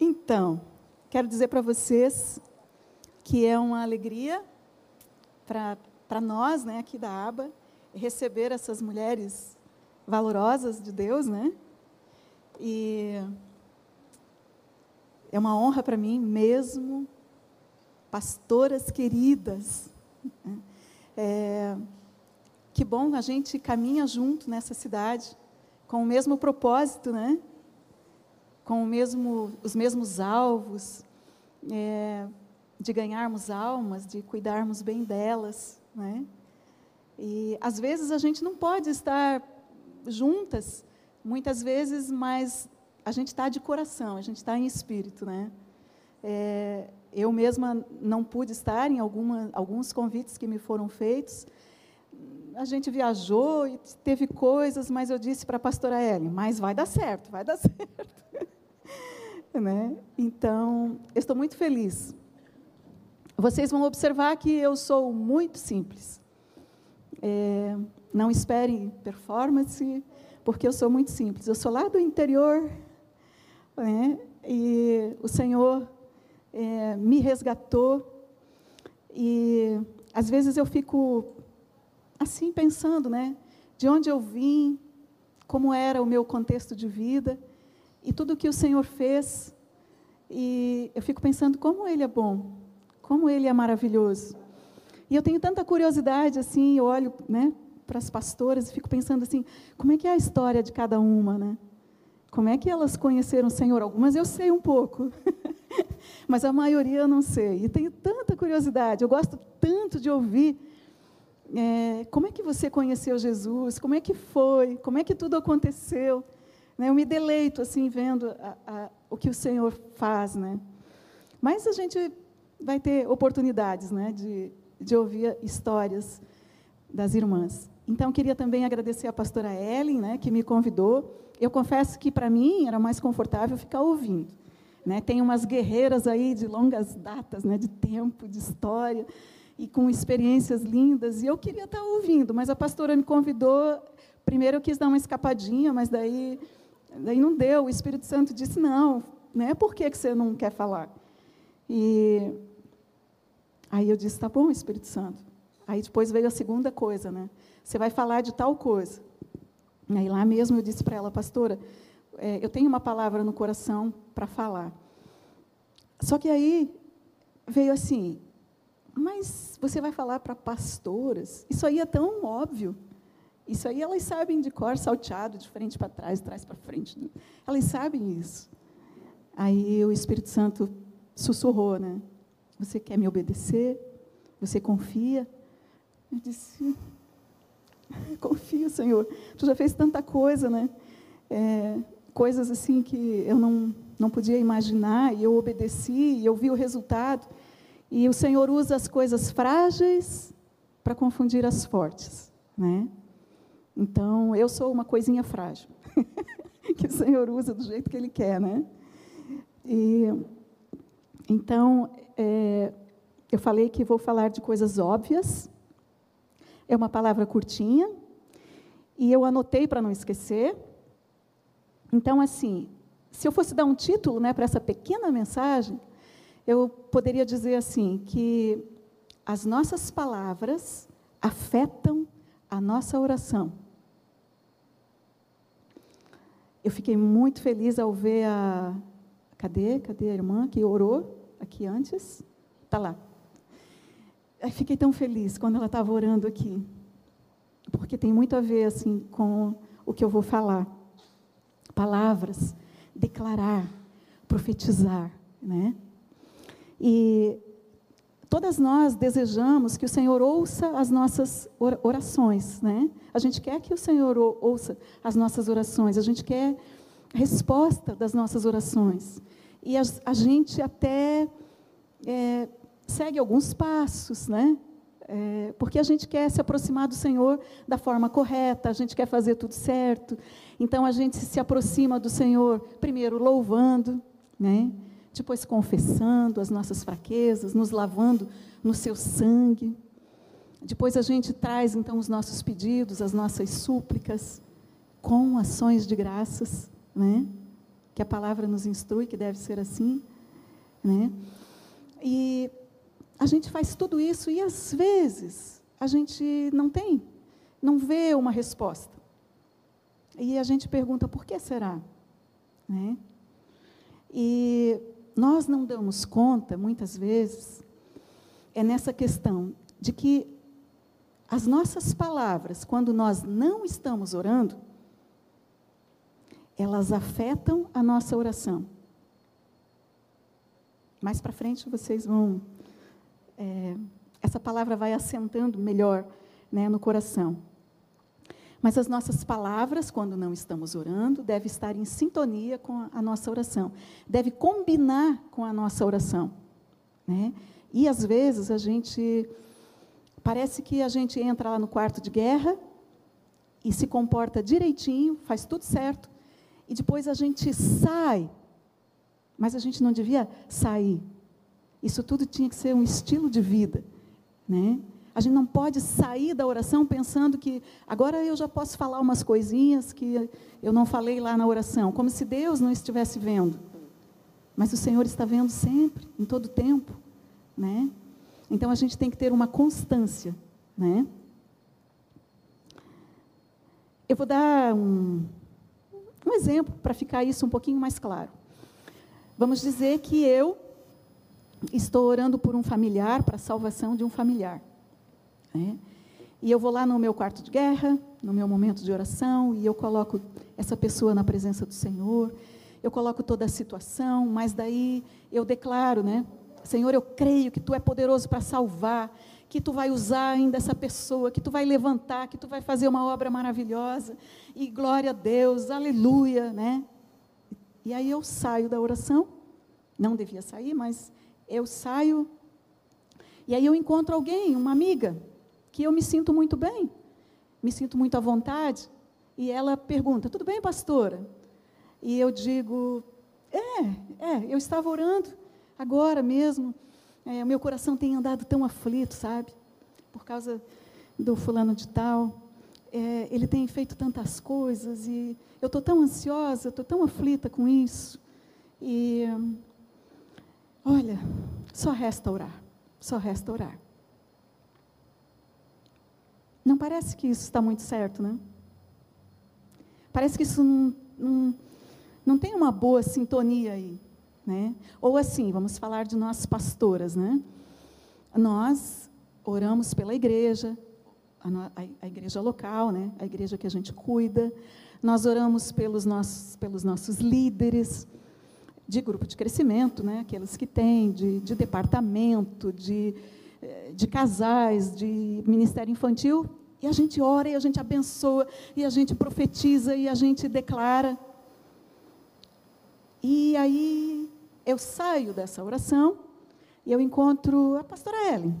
Então, quero dizer para vocês que é uma alegria para nós, né, aqui da ABA, receber essas mulheres valorosas de Deus, né? E é uma honra para mim mesmo, pastoras queridas. Né? É, que bom a gente caminha junto nessa cidade com o mesmo propósito, né? Com mesmo, os mesmos alvos é, de ganharmos almas, de cuidarmos bem delas, né? E às vezes a gente não pode estar juntas, muitas vezes, mas a gente está de coração, a gente está em espírito, né? É, eu mesma não pude estar em alguma, alguns convites que me foram feitos. A gente viajou e teve coisas, mas eu disse para a pastora Ellen, mas vai dar certo, vai dar certo. Né? Então, eu estou muito feliz. Vocês vão observar que eu sou muito simples. É, não esperem performance, porque eu sou muito simples. Eu sou lá do interior, né? e o Senhor é, me resgatou. E às vezes eu fico assim pensando, né? De onde eu vim, como era o meu contexto de vida e tudo que o Senhor fez. E eu fico pensando como Ele é bom, como Ele é maravilhoso. E eu tenho tanta curiosidade, assim, eu olho né, para as pastoras e fico pensando assim, como é que é a história de cada uma, né? Como é que elas conheceram o Senhor? Algumas eu sei um pouco, mas a maioria eu não sei. E tenho tanta curiosidade, eu gosto tanto de ouvir é, como é que você conheceu Jesus, como é que foi, como é que tudo aconteceu. Né? Eu me deleito assim vendo a, a, o que o Senhor faz, né? Mas a gente vai ter oportunidades, né, de, de ouvir histórias das irmãs. Então, queria também agradecer a pastora Ellen, né, que me convidou. Eu confesso que, para mim, era mais confortável ficar ouvindo. Né? Tem umas guerreiras aí de longas datas, né, de tempo, de história, e com experiências lindas, e eu queria estar ouvindo, mas a pastora me convidou. Primeiro eu quis dar uma escapadinha, mas daí, daí não deu. O Espírito Santo disse: não, né? por que, que você não quer falar? E aí eu disse: tá bom, Espírito Santo. Aí depois veio a segunda coisa, né? Você vai falar de tal coisa. Aí lá mesmo eu disse para ela, pastora, é, eu tenho uma palavra no coração para falar. Só que aí veio assim, mas você vai falar para pastoras? Isso aí é tão óbvio. Isso aí elas sabem de cor, salteado, de frente para trás, de trás para frente. Elas sabem isso. Aí o Espírito Santo sussurrou, né? Você quer me obedecer? Você confia? Eu disse, confio, Senhor. Tu já fez tanta coisa, né? É, coisas assim que eu não, não podia imaginar, e eu obedeci, e eu vi o resultado. E o Senhor usa as coisas frágeis para confundir as fortes, né? Então, eu sou uma coisinha frágil, que o Senhor usa do jeito que Ele quer, né? E, então, é, eu falei que vou falar de coisas óbvias, é uma palavra curtinha, e eu anotei para não esquecer. Então, assim, se eu fosse dar um título né, para essa pequena mensagem, eu poderia dizer assim: que as nossas palavras afetam a nossa oração. Eu fiquei muito feliz ao ver a. Cadê? Cadê a irmã que orou aqui antes? Está lá. Eu fiquei tão feliz quando ela estava orando aqui, porque tem muito a ver assim com o que eu vou falar. Palavras, declarar, profetizar, né? E todas nós desejamos que o Senhor ouça as nossas orações, né? A gente quer que o Senhor ouça as nossas orações, a gente quer resposta das nossas orações. E a, a gente até é, segue alguns passos, né? É, porque a gente quer se aproximar do Senhor da forma correta, a gente quer fazer tudo certo. Então a gente se aproxima do Senhor, primeiro louvando, né? Depois confessando as nossas fraquezas, nos lavando no seu sangue. Depois a gente traz então os nossos pedidos, as nossas súplicas, com ações de graças, né? que a palavra nos instrui que deve ser assim, né? E a gente faz tudo isso e às vezes a gente não tem, não vê uma resposta. E a gente pergunta por que será, né? E nós não damos conta muitas vezes é nessa questão de que as nossas palavras, quando nós não estamos orando, elas afetam a nossa oração. Mais para frente vocês vão. É, essa palavra vai assentando melhor né, no coração. Mas as nossas palavras, quando não estamos orando, devem estar em sintonia com a nossa oração, deve combinar com a nossa oração. Né? E às vezes a gente parece que a gente entra lá no quarto de guerra e se comporta direitinho, faz tudo certo, e depois a gente sai mas a gente não devia sair. Isso tudo tinha que ser um estilo de vida, né? A gente não pode sair da oração pensando que agora eu já posso falar umas coisinhas que eu não falei lá na oração, como se Deus não estivesse vendo. Mas o Senhor está vendo sempre, em todo tempo, né? Então a gente tem que ter uma constância, né? Eu vou dar um, um exemplo para ficar isso um pouquinho mais claro. Vamos dizer que eu estou orando por um familiar, para a salvação de um familiar. Né? E eu vou lá no meu quarto de guerra, no meu momento de oração, e eu coloco essa pessoa na presença do Senhor, eu coloco toda a situação, mas daí eu declaro, né? Senhor, eu creio que Tu é poderoso para salvar, que Tu vai usar ainda essa pessoa, que Tu vai levantar, que Tu vai fazer uma obra maravilhosa, e glória a Deus, aleluia, né? E aí eu saio da oração, não devia sair, mas eu saio, e aí eu encontro alguém, uma amiga, que eu me sinto muito bem, me sinto muito à vontade, e ela pergunta: Tudo bem, pastora? E eu digo: É, é, eu estava orando agora mesmo, é, meu coração tem andado tão aflito, sabe? Por causa do fulano de tal é, ele tem feito tantas coisas e eu estou tão ansiosa, estou tão aflita com isso. E olha, só resta orar, só resta orar. Não parece que isso está muito certo, né? Parece que isso não, não, não tem uma boa sintonia aí, né? Ou assim, vamos falar de nós pastoras, né? Nós oramos pela igreja, a, a, igreja local, né? a igreja que a gente cuida. Nós oramos pelos nossos, pelos nossos líderes de grupo de crescimento, né? aqueles que têm, de, de departamento, de, de casais, de ministério infantil. E a gente ora, e a gente abençoa, e a gente profetiza, e a gente declara. E aí eu saio dessa oração e eu encontro a pastora Ellen.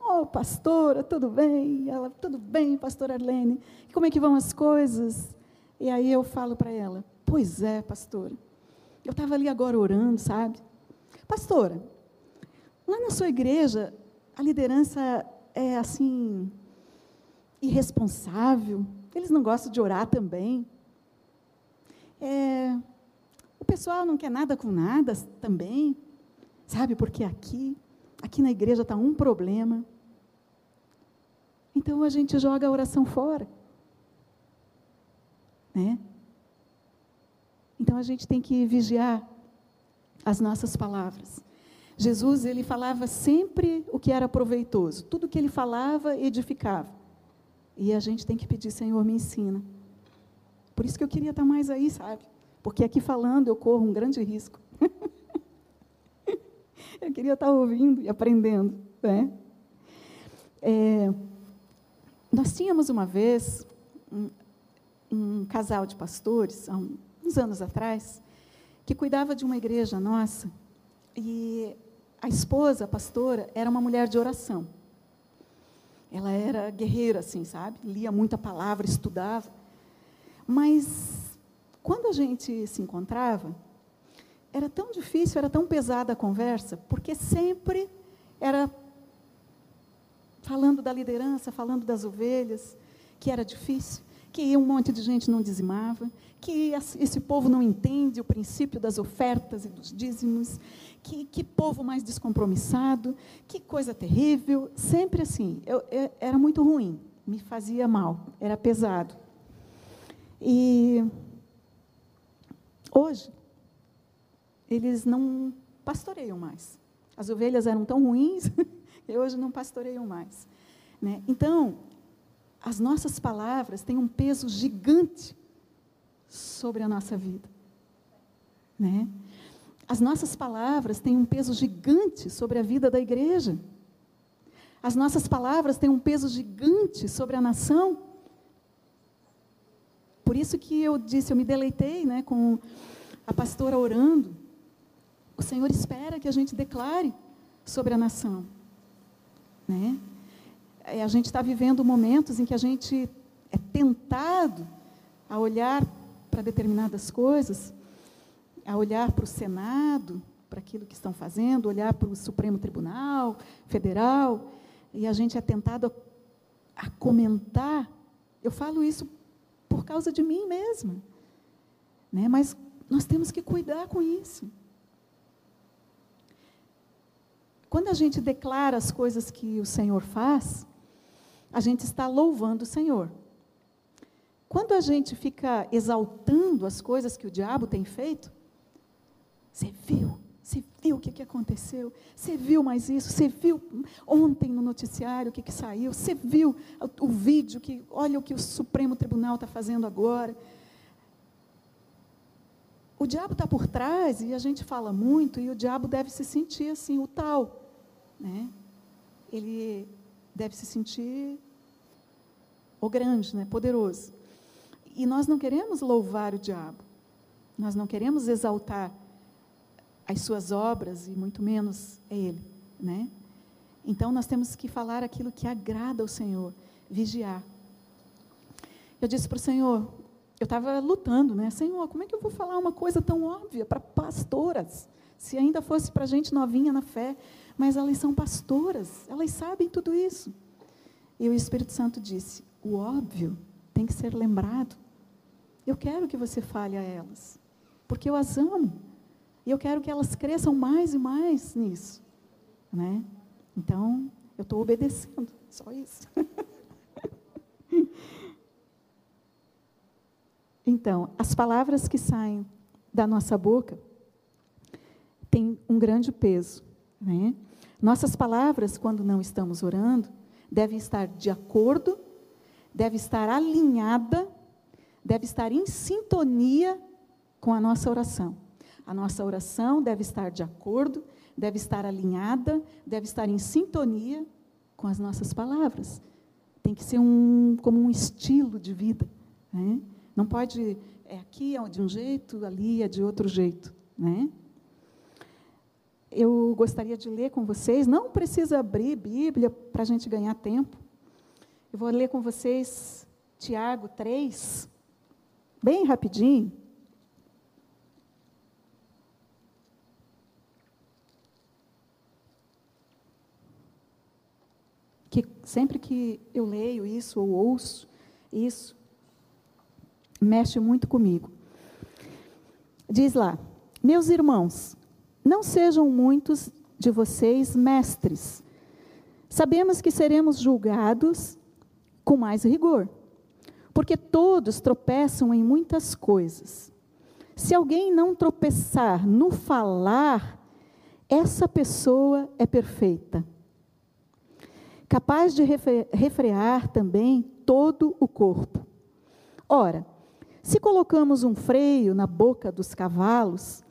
Oh, pastora, tudo bem? Ela, tudo bem, pastora Arlene. Como é que vão as coisas? E aí eu falo para ela, pois é, pastora. Eu estava ali agora orando, sabe? Pastora, lá na sua igreja, a liderança é assim, irresponsável. Eles não gostam de orar também. É, o pessoal não quer nada com nada também. Sabe, porque aqui, aqui na igreja está um problema. Então a gente joga a oração fora. Né? Então a gente tem que vigiar as nossas palavras. Jesus, ele falava sempre o que era proveitoso. Tudo que ele falava edificava. E a gente tem que pedir, Senhor, me ensina. Por isso que eu queria estar mais aí, sabe? Porque aqui falando eu corro um grande risco. eu queria estar ouvindo e aprendendo. Né? É, nós tínhamos uma vez um, um casal de pastores, há uns anos atrás, que cuidava de uma igreja nossa, e a esposa, a pastora, era uma mulher de oração. Ela era guerreira, assim, sabe? Lia muita palavra, estudava. Mas, quando a gente se encontrava, era tão difícil, era tão pesada a conversa, porque sempre era falando da liderança, falando das ovelhas, que era difícil. Que um monte de gente não dizimava, que esse povo não entende o princípio das ofertas e dos dízimos, que, que povo mais descompromissado, que coisa terrível, sempre assim. Eu, eu, era muito ruim, me fazia mal, era pesado. E hoje, eles não pastoreiam mais. As ovelhas eram tão ruins, e hoje não pastoreiam mais. Né? Então, as nossas palavras têm um peso gigante sobre a nossa vida. Né? As nossas palavras têm um peso gigante sobre a vida da igreja. As nossas palavras têm um peso gigante sobre a nação. Por isso que eu disse, eu me deleitei né, com a pastora orando. O Senhor espera que a gente declare sobre a nação. Né? É, a gente está vivendo momentos em que a gente é tentado a olhar para determinadas coisas, a olhar para o Senado, para aquilo que estão fazendo, olhar para o Supremo Tribunal Federal, e a gente é tentado a, a comentar. Eu falo isso por causa de mim mesma. Né? Mas nós temos que cuidar com isso. Quando a gente declara as coisas que o Senhor faz, a gente está louvando o Senhor. Quando a gente fica exaltando as coisas que o diabo tem feito, você viu? Você viu o que, que aconteceu? Você viu mais isso? Você viu ontem no noticiário o que, que saiu? Você viu o, o vídeo que, olha o que o Supremo Tribunal está fazendo agora? O diabo está por trás e a gente fala muito e o diabo deve se sentir assim, o tal, né? Ele deve se sentir o grande, né? Poderoso. E nós não queremos louvar o diabo. Nós não queremos exaltar as suas obras e muito menos ele, né? Então nós temos que falar aquilo que agrada ao Senhor, vigiar. Eu disse para o Senhor, eu estava lutando, né? Senhor, como é que eu vou falar uma coisa tão óbvia para pastoras? Se ainda fosse para gente novinha na fé, mas elas são pastoras, elas sabem tudo isso. E o Espírito Santo disse: o óbvio tem que ser lembrado. Eu quero que você fale a elas, porque eu as amo. E eu quero que elas cresçam mais e mais nisso. Né? Então, eu estou obedecendo, só isso. então, as palavras que saem da nossa boca têm um grande peso. Né? Nossas palavras, quando não estamos orando, devem estar de acordo, devem estar alinhada, devem estar em sintonia com a nossa oração. A nossa oração deve estar de acordo, deve estar alinhada, deve estar em sintonia com as nossas palavras. Tem que ser um, como um estilo de vida. Né? Não pode, é aqui é de um jeito, ali é de outro jeito. Né? Eu gostaria de ler com vocês, não precisa abrir Bíblia para a gente ganhar tempo. Eu vou ler com vocês Tiago 3, bem rapidinho. que sempre que eu leio isso ou ouço isso, mexe muito comigo. Diz lá: Meus irmãos, não sejam muitos de vocês mestres. Sabemos que seremos julgados com mais rigor, porque todos tropeçam em muitas coisas. Se alguém não tropeçar no falar, essa pessoa é perfeita capaz de refrear também todo o corpo. Ora, se colocamos um freio na boca dos cavalos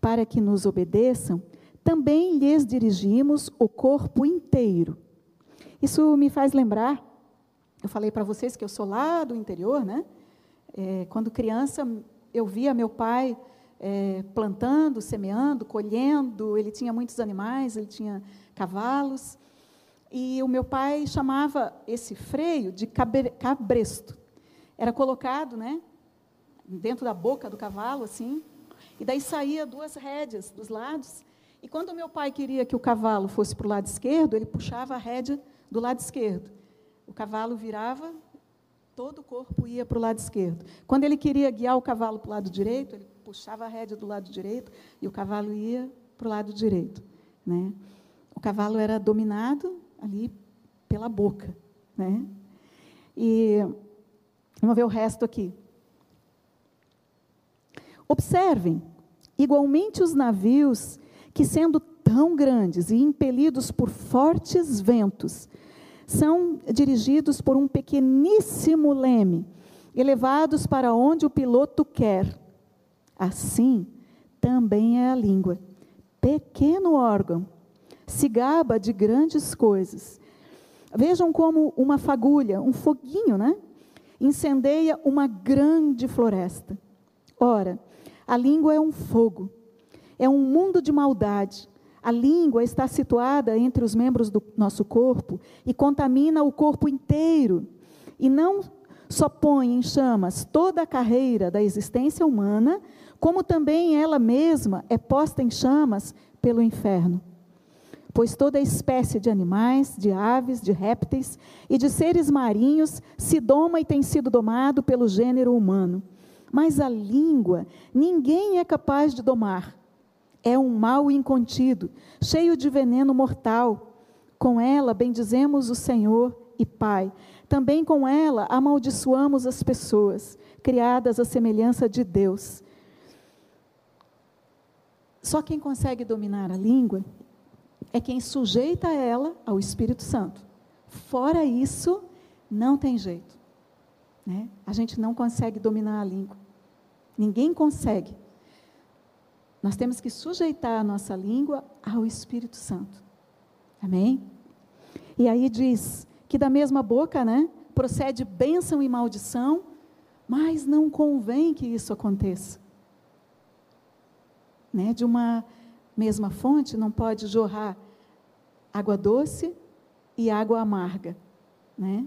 para que nos obedeçam, também lhes dirigimos o corpo inteiro. Isso me faz lembrar, eu falei para vocês que eu sou lá do interior, né? É, quando criança, eu via meu pai é, plantando, semeando, colhendo, ele tinha muitos animais, ele tinha cavalos. E o meu pai chamava esse freio de cabresto. Era colocado, né, dentro da boca do cavalo, assim, e daí saía duas rédeas dos lados. E quando meu pai queria que o cavalo fosse para o lado esquerdo, ele puxava a rédea do lado esquerdo. O cavalo virava todo o corpo ia para o lado esquerdo. Quando ele queria guiar o cavalo para o lado direito, ele puxava a rédea do lado direito e o cavalo ia para o lado direito. Né? O cavalo era dominado ali pela boca. Né? E vamos ver o resto aqui. Observem, igualmente os navios que, sendo tão grandes e impelidos por fortes ventos, são dirigidos por um pequeníssimo leme, elevados para onde o piloto quer. Assim também é a língua. Pequeno órgão, se gaba de grandes coisas. Vejam como uma fagulha, um foguinho, né? Incendeia uma grande floresta. Ora, a língua é um fogo, é um mundo de maldade. A língua está situada entre os membros do nosso corpo e contamina o corpo inteiro. E não só põe em chamas toda a carreira da existência humana, como também ela mesma é posta em chamas pelo inferno. Pois toda espécie de animais, de aves, de répteis e de seres marinhos se doma e tem sido domado pelo gênero humano. Mas a língua ninguém é capaz de domar é um mal incontido, cheio de veneno mortal. Com ela bendizemos o Senhor e Pai. Também com ela amaldiçoamos as pessoas, criadas à semelhança de Deus. Só quem consegue dominar a língua é quem sujeita ela ao Espírito Santo. Fora isso, não tem jeito. Né? A gente não consegue dominar a língua. Ninguém consegue. Nós temos que sujeitar a nossa língua ao Espírito Santo. Amém? E aí diz que da mesma boca, né, procede bênção e maldição, mas não convém que isso aconteça. Né? De uma mesma fonte não pode jorrar água doce e água amarga, né?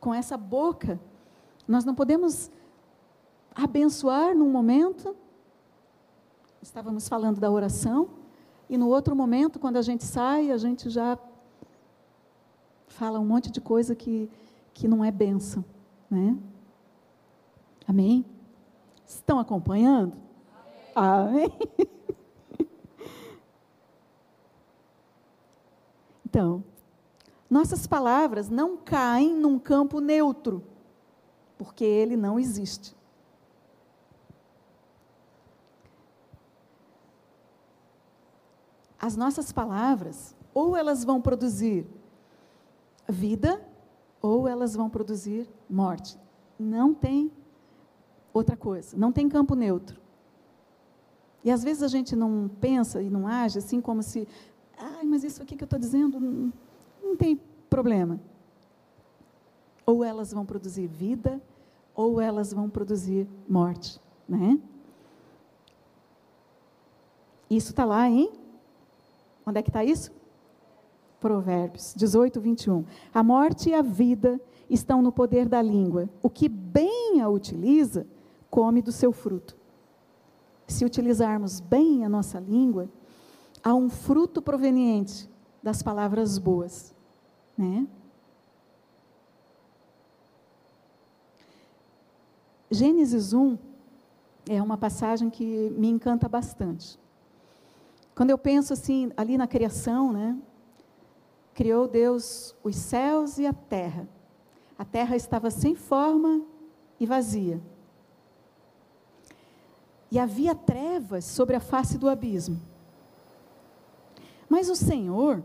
Com essa boca, nós não podemos abençoar num momento estávamos falando da oração, e no outro momento, quando a gente sai, a gente já fala um monte de coisa que, que não é benção. Né? Amém? Estão acompanhando? Amém? Amém? Então, nossas palavras não caem num campo neutro, porque ele não existe. As nossas palavras, ou elas vão produzir vida, ou elas vão produzir morte. Não tem outra coisa, não tem campo neutro. E às vezes a gente não pensa e não age assim como se, ai, mas isso aqui que eu estou dizendo não, não tem problema. Ou elas vão produzir vida, ou elas vão produzir morte, né? Isso está lá em Onde é que está isso? Provérbios 18, 21. A morte e a vida estão no poder da língua. O que bem a utiliza, come do seu fruto. Se utilizarmos bem a nossa língua, há um fruto proveniente das palavras boas. Né? Gênesis 1 é uma passagem que me encanta bastante. Quando eu penso assim, ali na criação, né? Criou Deus os céus e a terra. A terra estava sem forma e vazia. E havia trevas sobre a face do abismo. Mas o Senhor,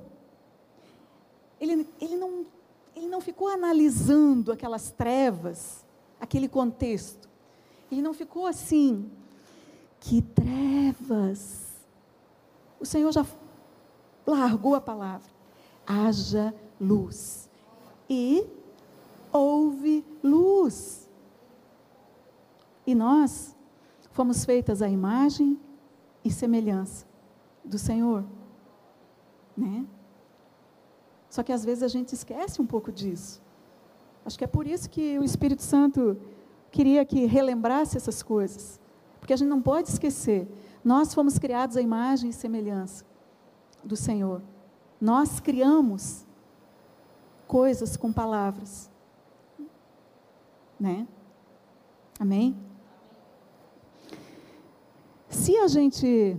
ele, ele, não, ele não ficou analisando aquelas trevas, aquele contexto. Ele não ficou assim, que trevas o Senhor já largou a palavra. Haja luz. E houve luz. E nós fomos feitas à imagem e semelhança do Senhor. Né? Só que às vezes a gente esquece um pouco disso. Acho que é por isso que o Espírito Santo queria que relembrasse essas coisas. Porque a gente não pode esquecer nós fomos criados à imagem e semelhança do Senhor. Nós criamos coisas com palavras. né? Amém? Se a gente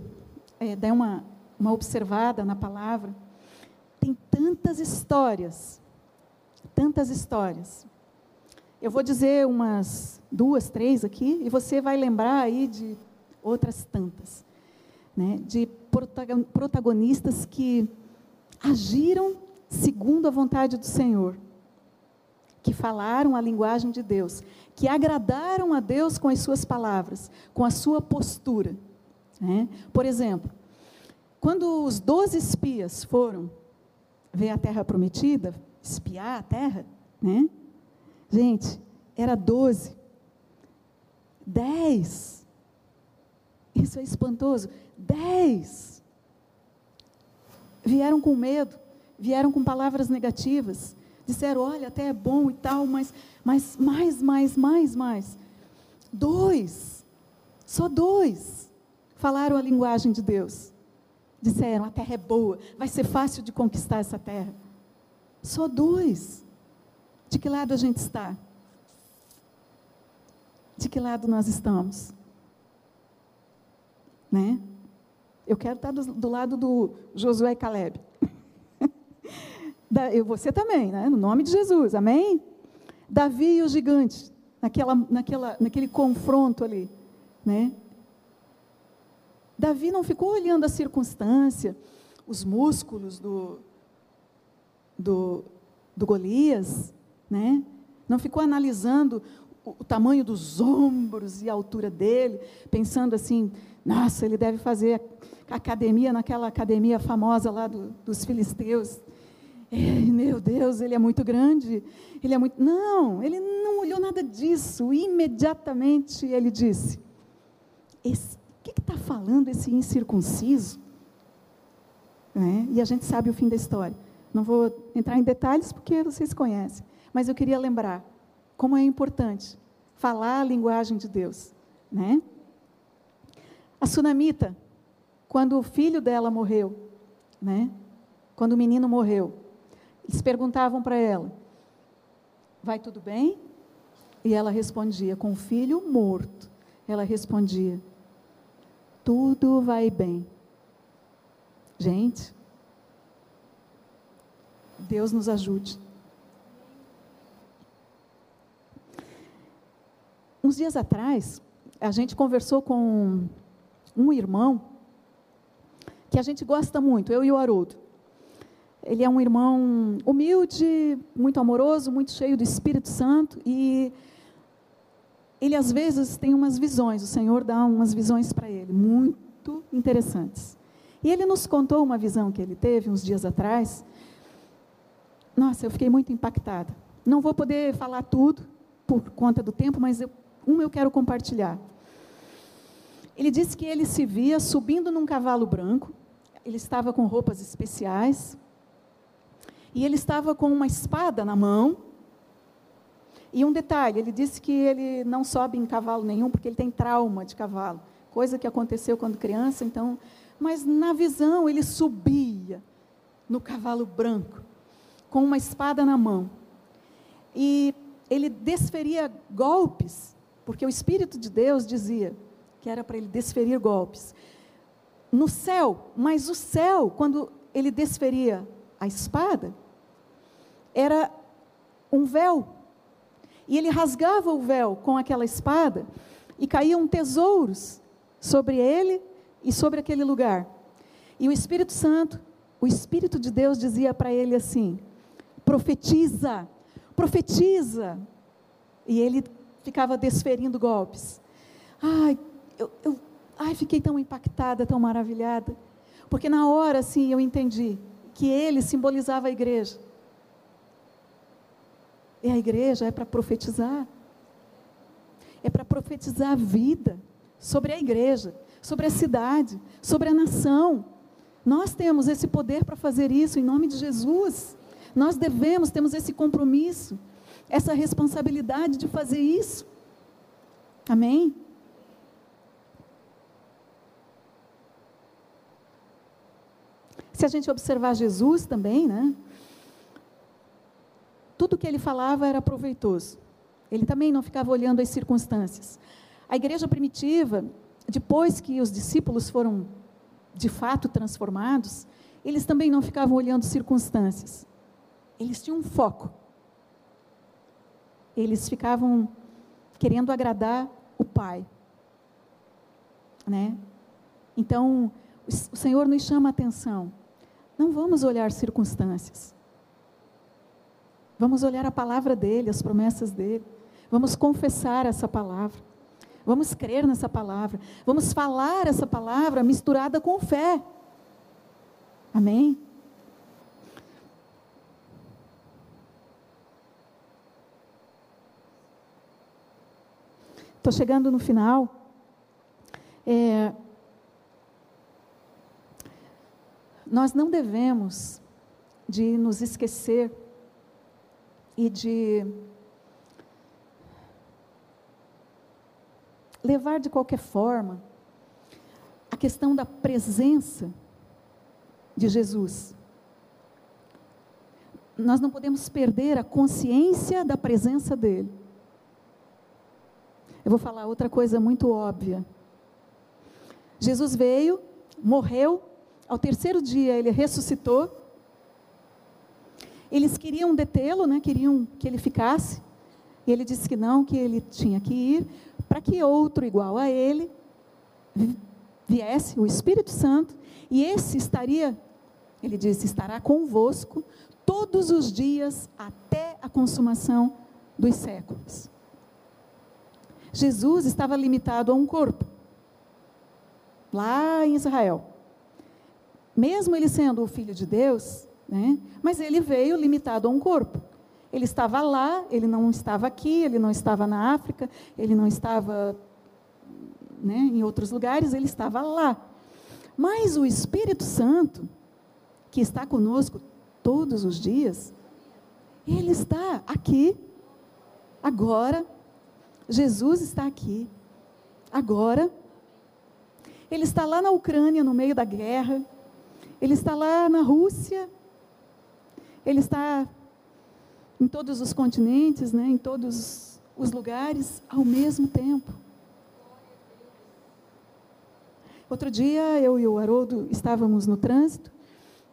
é, der uma, uma observada na palavra, tem tantas histórias, tantas histórias. Eu vou dizer umas duas, três aqui, e você vai lembrar aí de outras tantas, né? de protagonistas que agiram segundo a vontade do Senhor, que falaram a linguagem de Deus, que agradaram a Deus com as suas palavras, com a sua postura. Né? Por exemplo, quando os doze espias foram ver a terra prometida, espiar a terra, né? Gente, era doze. Dez. Isso é espantoso. Dez. Vieram com medo, vieram com palavras negativas. Disseram, olha, até é bom e tal, mas, mas mais, mais, mais, mais. Dois. Só dois falaram a linguagem de Deus. Disseram: a terra é boa, vai ser fácil de conquistar essa terra. Só dois. De que lado a gente está? De que lado nós estamos? Né? Eu quero estar do, do lado do Josué e Caleb. da, eu, você também, né? no nome de Jesus, amém? Davi e o gigante, naquela, naquela, naquele confronto ali. Né? Davi não ficou olhando a circunstância, os músculos do, do, do Golias, né? não ficou analisando o, o tamanho dos ombros e a altura dele, pensando assim, nossa, ele deve fazer academia naquela academia famosa lá do, dos filisteus. Ei, meu Deus, ele é muito grande, ele é muito. Não, ele não olhou nada disso. Imediatamente ele disse: Esse que está falando esse incircunciso? Né? E a gente sabe o fim da história. Não vou entrar em detalhes porque vocês conhecem, mas eu queria lembrar como é importante falar a linguagem de Deus. Né? A sunamita, quando o filho dela morreu, né? quando o menino morreu, eles perguntavam para ela: Vai tudo bem? E ela respondia: Com o filho morto. Ela respondia: tudo vai bem. Gente, Deus nos ajude. Uns dias atrás, a gente conversou com um irmão que a gente gosta muito, eu e o Haroldo. Ele é um irmão humilde, muito amoroso, muito cheio do Espírito Santo e ele às vezes tem umas visões, o Senhor dá umas visões para ele, muito interessantes. E ele nos contou uma visão que ele teve uns dias atrás. Nossa, eu fiquei muito impactada. Não vou poder falar tudo por conta do tempo, mas eu, um eu quero compartilhar. Ele disse que ele se via subindo num cavalo branco, ele estava com roupas especiais, e ele estava com uma espada na mão, e um detalhe, ele disse que ele não sobe em cavalo nenhum porque ele tem trauma de cavalo, coisa que aconteceu quando criança, então, mas na visão ele subia no cavalo branco com uma espada na mão. E ele desferia golpes, porque o espírito de Deus dizia que era para ele desferir golpes no céu, mas o céu, quando ele desferia a espada, era um véu e ele rasgava o véu com aquela espada e caíam tesouros sobre ele e sobre aquele lugar. E o Espírito Santo, o Espírito de Deus dizia para ele assim: profetiza, profetiza. E ele ficava desferindo golpes. Ai, eu, eu ai, fiquei tão impactada, tão maravilhada. Porque na hora, assim, eu entendi que ele simbolizava a igreja. E a igreja é para profetizar. É para profetizar a vida sobre a igreja, sobre a cidade, sobre a nação. Nós temos esse poder para fazer isso em nome de Jesus. Nós devemos, temos esse compromisso, essa responsabilidade de fazer isso. Amém? Se a gente observar Jesus também, né? tudo que ele falava era proveitoso. Ele também não ficava olhando as circunstâncias. A igreja primitiva, depois que os discípulos foram de fato transformados, eles também não ficavam olhando circunstâncias. Eles tinham um foco. Eles ficavam querendo agradar o Pai. Né? Então, o Senhor nos chama a atenção. Não vamos olhar circunstâncias. Vamos olhar a palavra dele, as promessas dele. Vamos confessar essa palavra. Vamos crer nessa palavra. Vamos falar essa palavra misturada com fé. Amém? Estou chegando no final. É, nós não devemos de nos esquecer e de levar de qualquer forma a questão da presença de Jesus. Nós não podemos perder a consciência da presença dele. Eu vou falar outra coisa muito óbvia. Jesus veio, morreu, ao terceiro dia ele ressuscitou. Eles queriam detê-lo, né? queriam que ele ficasse. E ele disse que não, que ele tinha que ir, para que outro igual a ele viesse, o Espírito Santo, e esse estaria, ele disse, estará convosco todos os dias até a consumação dos séculos. Jesus estava limitado a um corpo, lá em Israel. Mesmo ele sendo o filho de Deus, né, mas ele veio limitado a um corpo. Ele estava lá, ele não estava aqui, ele não estava na África, ele não estava né, em outros lugares, ele estava lá. Mas o Espírito Santo, que está conosco todos os dias, ele está aqui, agora. Jesus está aqui, agora. Ele está lá na Ucrânia, no meio da guerra. Ele está lá na Rússia. Ele está em todos os continentes, né, em todos os lugares, ao mesmo tempo. Outro dia, eu e o Haroldo estávamos no trânsito,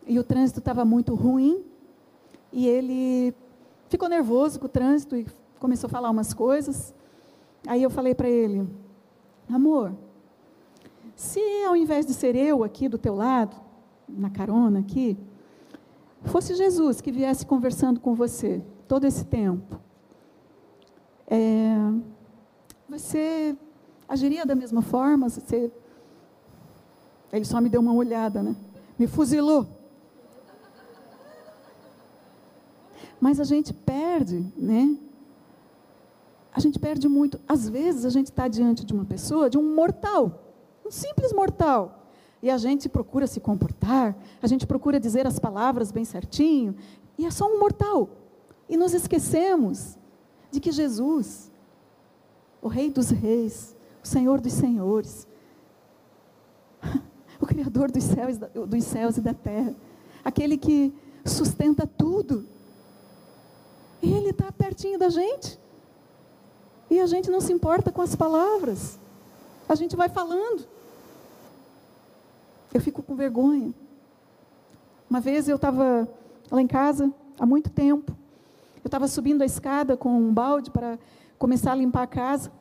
e o trânsito estava muito ruim, e ele ficou nervoso com o trânsito e começou a falar umas coisas. Aí eu falei para ele: Amor, se ao invés de ser eu aqui do teu lado, na carona aqui, fosse Jesus que viesse conversando com você, todo esse tempo, é, você agiria da mesma forma? Você, ele só me deu uma olhada, né? Me fuzilou. Mas a gente perde, né? A gente perde muito. Às vezes a gente está diante de uma pessoa, de um mortal, um simples mortal. E a gente procura se comportar, a gente procura dizer as palavras bem certinho, e é só um mortal. E nos esquecemos de que Jesus, o Rei dos Reis, o Senhor dos Senhores, o Criador dos céus, dos céus e da terra, aquele que sustenta tudo, Ele está pertinho da gente. E a gente não se importa com as palavras. A gente vai falando. Eu fico com vergonha. Uma vez eu estava lá em casa, há muito tempo, eu estava subindo a escada com um balde para começar a limpar a casa.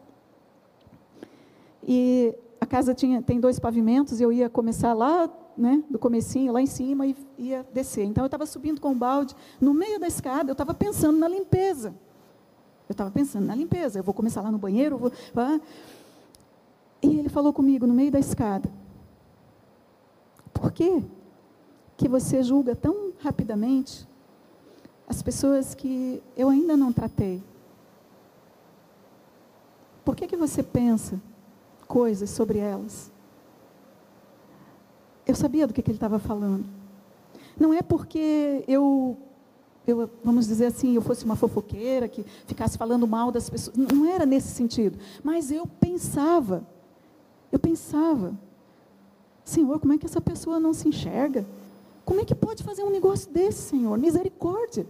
E a casa tinha, tem dois pavimentos, eu ia começar lá, né, do comecinho, lá em cima, e ia descer. Então, eu estava subindo com o balde, no meio da escada, eu estava pensando na limpeza. Eu estava pensando na limpeza, eu vou começar lá no banheiro, vou... E ele falou comigo, no meio da escada, por que que você julga tão rapidamente as pessoas que eu ainda não tratei? Por que, que você pensa coisas sobre elas? Eu sabia do que, que ele estava falando. Não é porque eu, eu, vamos dizer assim, eu fosse uma fofoqueira que ficasse falando mal das pessoas. Não era nesse sentido. Mas eu pensava, eu pensava, Senhor, como é que essa pessoa não se enxerga? Como é que pode fazer um negócio desse, Senhor? Misericórdia.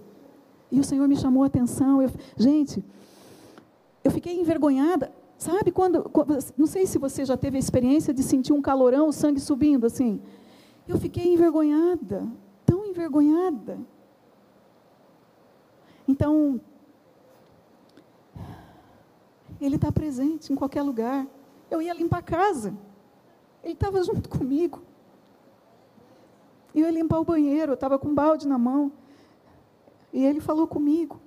E o Senhor me chamou a atenção. Eu, gente, eu fiquei envergonhada. Sabe quando, não sei se você já teve a experiência de sentir um calorão, o sangue subindo assim. Eu fiquei envergonhada, tão envergonhada. Então, ele está presente em qualquer lugar. Eu ia limpar a casa. Ele estava junto comigo. Eu ia limpar o banheiro, eu estava com um balde na mão. E ele falou comigo.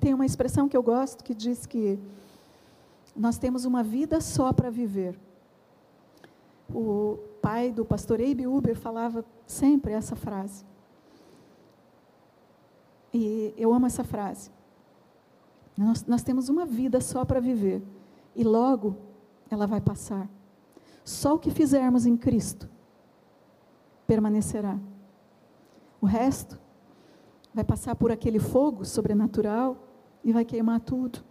Tem uma expressão que eu gosto que diz que nós temos uma vida só para viver. O pai do pastor Abe Uber falava sempre essa frase. E eu amo essa frase. Nós, nós temos uma vida só para viver. E logo ela vai passar. Só o que fizermos em Cristo permanecerá. O resto vai passar por aquele fogo sobrenatural e vai queimar tudo.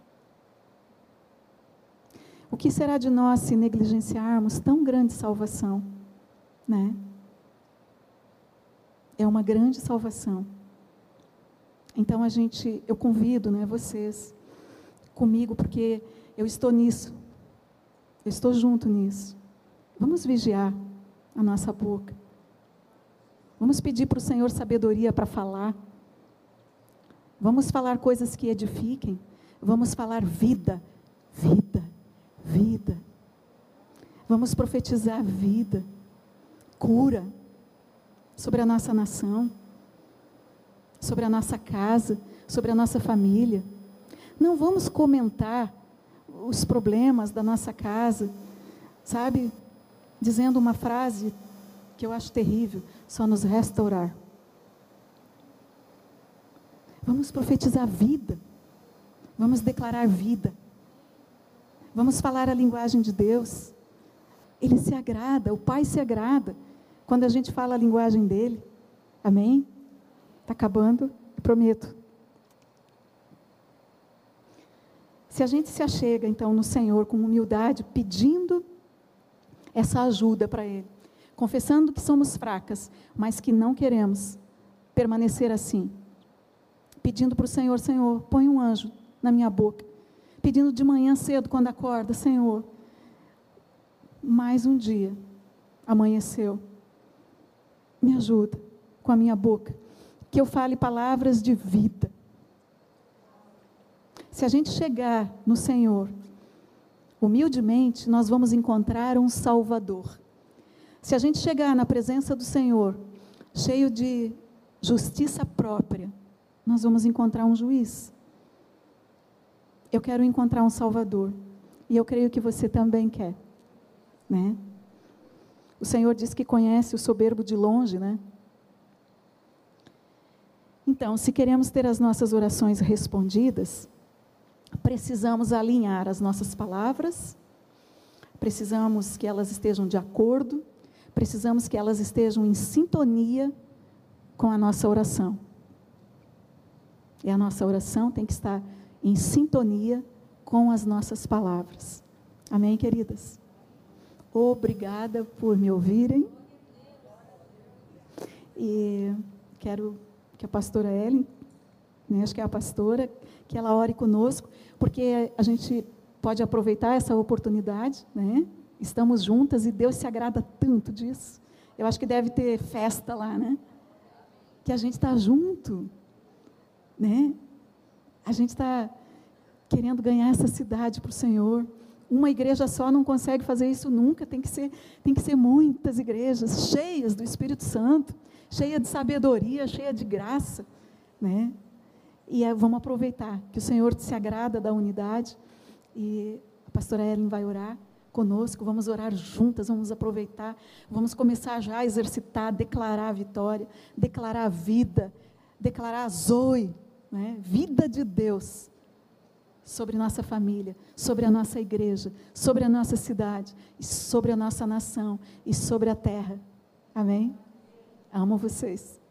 O que será de nós se negligenciarmos tão grande salvação, né? É uma grande salvação. Então a gente, eu convido, né, vocês comigo porque eu estou nisso. Eu estou junto nisso. Vamos vigiar a nossa boca. Vamos pedir para o Senhor sabedoria para falar. Vamos falar coisas que edifiquem. Vamos falar vida, vida, vida. Vamos profetizar vida, cura sobre a nossa nação, sobre a nossa casa, sobre a nossa família. Não vamos comentar os problemas da nossa casa, sabe? Dizendo uma frase que eu acho terrível: só nos restaurar. Vamos profetizar vida. Vamos declarar vida. Vamos falar a linguagem de Deus. Ele se agrada, o Pai se agrada quando a gente fala a linguagem dele. Amém? Está acabando, prometo. Se a gente se achega então no Senhor com humildade, pedindo essa ajuda para Ele, confessando que somos fracas, mas que não queremos permanecer assim, pedindo para o Senhor: Senhor, põe um anjo na minha boca, pedindo de manhã cedo, quando acorda: Senhor, mais um dia amanheceu, me ajuda com a minha boca, que eu fale palavras de vida se a gente chegar no Senhor humildemente, nós vamos encontrar um Salvador. Se a gente chegar na presença do Senhor cheio de justiça própria, nós vamos encontrar um juiz. Eu quero encontrar um Salvador. E eu creio que você também quer. Né? O Senhor diz que conhece o soberbo de longe, né? Então, se queremos ter as nossas orações respondidas, precisamos alinhar as nossas palavras, precisamos que elas estejam de acordo, precisamos que elas estejam em sintonia com a nossa oração. E a nossa oração tem que estar em sintonia com as nossas palavras. Amém, queridas? Obrigada por me ouvirem. E quero que a pastora Ellen, né, acho que é a pastora, que ela ore conosco, porque a gente pode aproveitar essa oportunidade, né? Estamos juntas e Deus se agrada tanto disso. Eu acho que deve ter festa lá, né? Que a gente está junto, né? A gente está querendo ganhar essa cidade para o Senhor. Uma igreja só não consegue fazer isso nunca. Tem que ser, tem que ser muitas igrejas cheias do Espírito Santo, cheias de sabedoria, cheias de graça, né? E é, vamos aproveitar que o Senhor se agrada da unidade. E a pastora Ellen vai orar conosco, vamos orar juntas, vamos aproveitar, vamos começar já a exercitar, declarar a vitória, declarar a vida, declarar a Zoe, né? vida de Deus sobre nossa família, sobre a nossa igreja, sobre a nossa cidade, sobre a nossa nação e sobre a terra. Amém? Amo vocês.